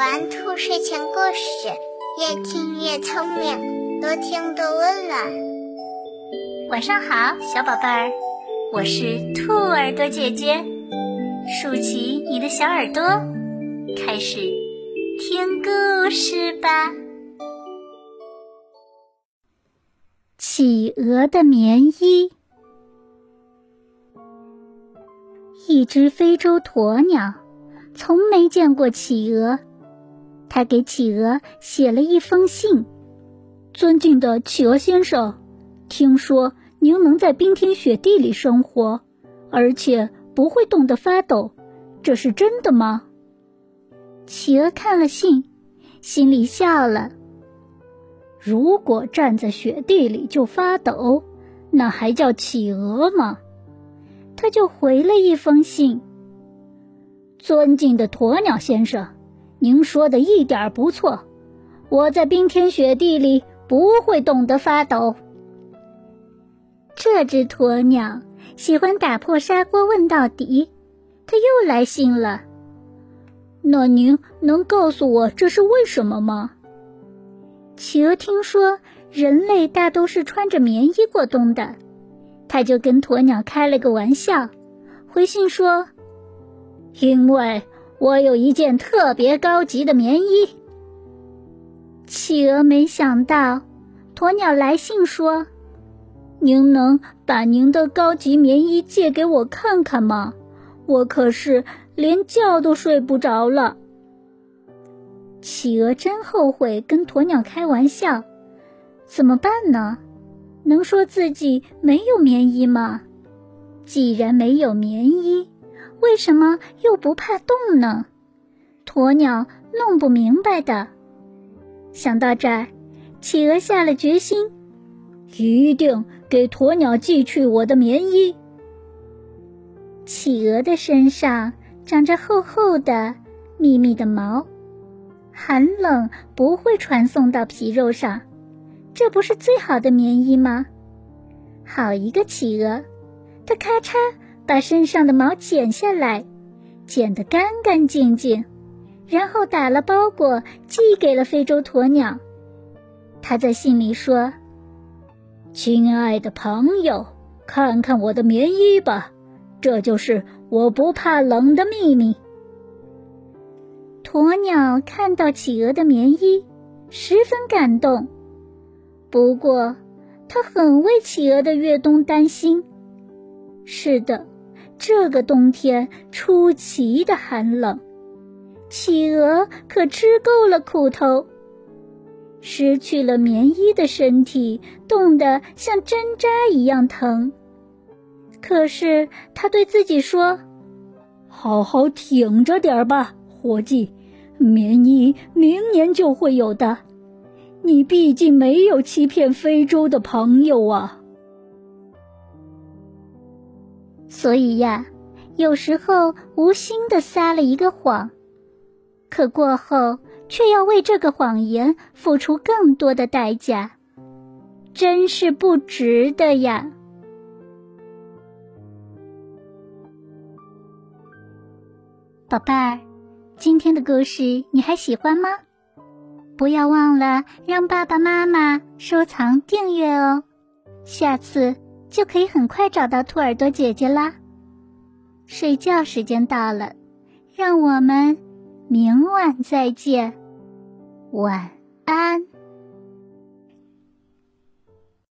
玩兔睡前故事，越听越聪明，多听多温暖。晚上好，小宝贝儿，我是兔耳朵姐姐，竖起你的小耳朵，开始听故事吧。企鹅的棉衣，一只非洲鸵鸟从没见过企鹅。他给企鹅写了一封信：“尊敬的企鹅先生，听说您能在冰天雪地里生活，而且不会冻得发抖，这是真的吗？”企鹅看了信，心里笑了。如果站在雪地里就发抖，那还叫企鹅吗？他就回了一封信：“尊敬的鸵鸟先生。”您说的一点不错，我在冰天雪地里不会冻得发抖。这只鸵鸟喜欢打破砂锅问到底，它又来信了。那您能告诉我这是为什么吗？企鹅听说人类大都是穿着棉衣过冬的，他就跟鸵鸟开了个玩笑，回信说：“因为。”我有一件特别高级的棉衣。企鹅没想到，鸵鸟来信说：“您能把您的高级棉衣借给我看看吗？我可是连觉都睡不着了。”企鹅真后悔跟鸵鸟开玩笑，怎么办呢？能说自己没有棉衣吗？既然没有棉衣。为什么又不怕冻呢？鸵鸟弄不明白的。想到这儿，企鹅下了决心，一定给鸵鸟寄去我的棉衣。企鹅的身上长着厚厚的、密密的毛，寒冷不会传送到皮肉上，这不是最好的棉衣吗？好一个企鹅，它咔嚓。把身上的毛剪下来，剪得干干净净，然后打了包裹寄给了非洲鸵鸟。他在信里说：“亲爱的朋友，看看我的棉衣吧，这就是我不怕冷的秘密。”鸵鸟看到企鹅的棉衣，十分感动，不过他很为企鹅的越冬担心。是的。这个冬天出奇的寒冷，企鹅可吃够了苦头。失去了棉衣的身体冻得像针扎一样疼。可是他对自己说：“好好挺着点儿吧，伙计，棉衣明年就会有的。你毕竟没有欺骗非洲的朋友啊。”所以呀，有时候无心的撒了一个谎，可过后却要为这个谎言付出更多的代价，真是不值得呀！宝贝儿，今天的故事你还喜欢吗？不要忘了让爸爸妈妈收藏订阅哦，下次。就可以很快找到兔耳朵姐姐啦。睡觉时间到了，让我们明晚再见，晚安。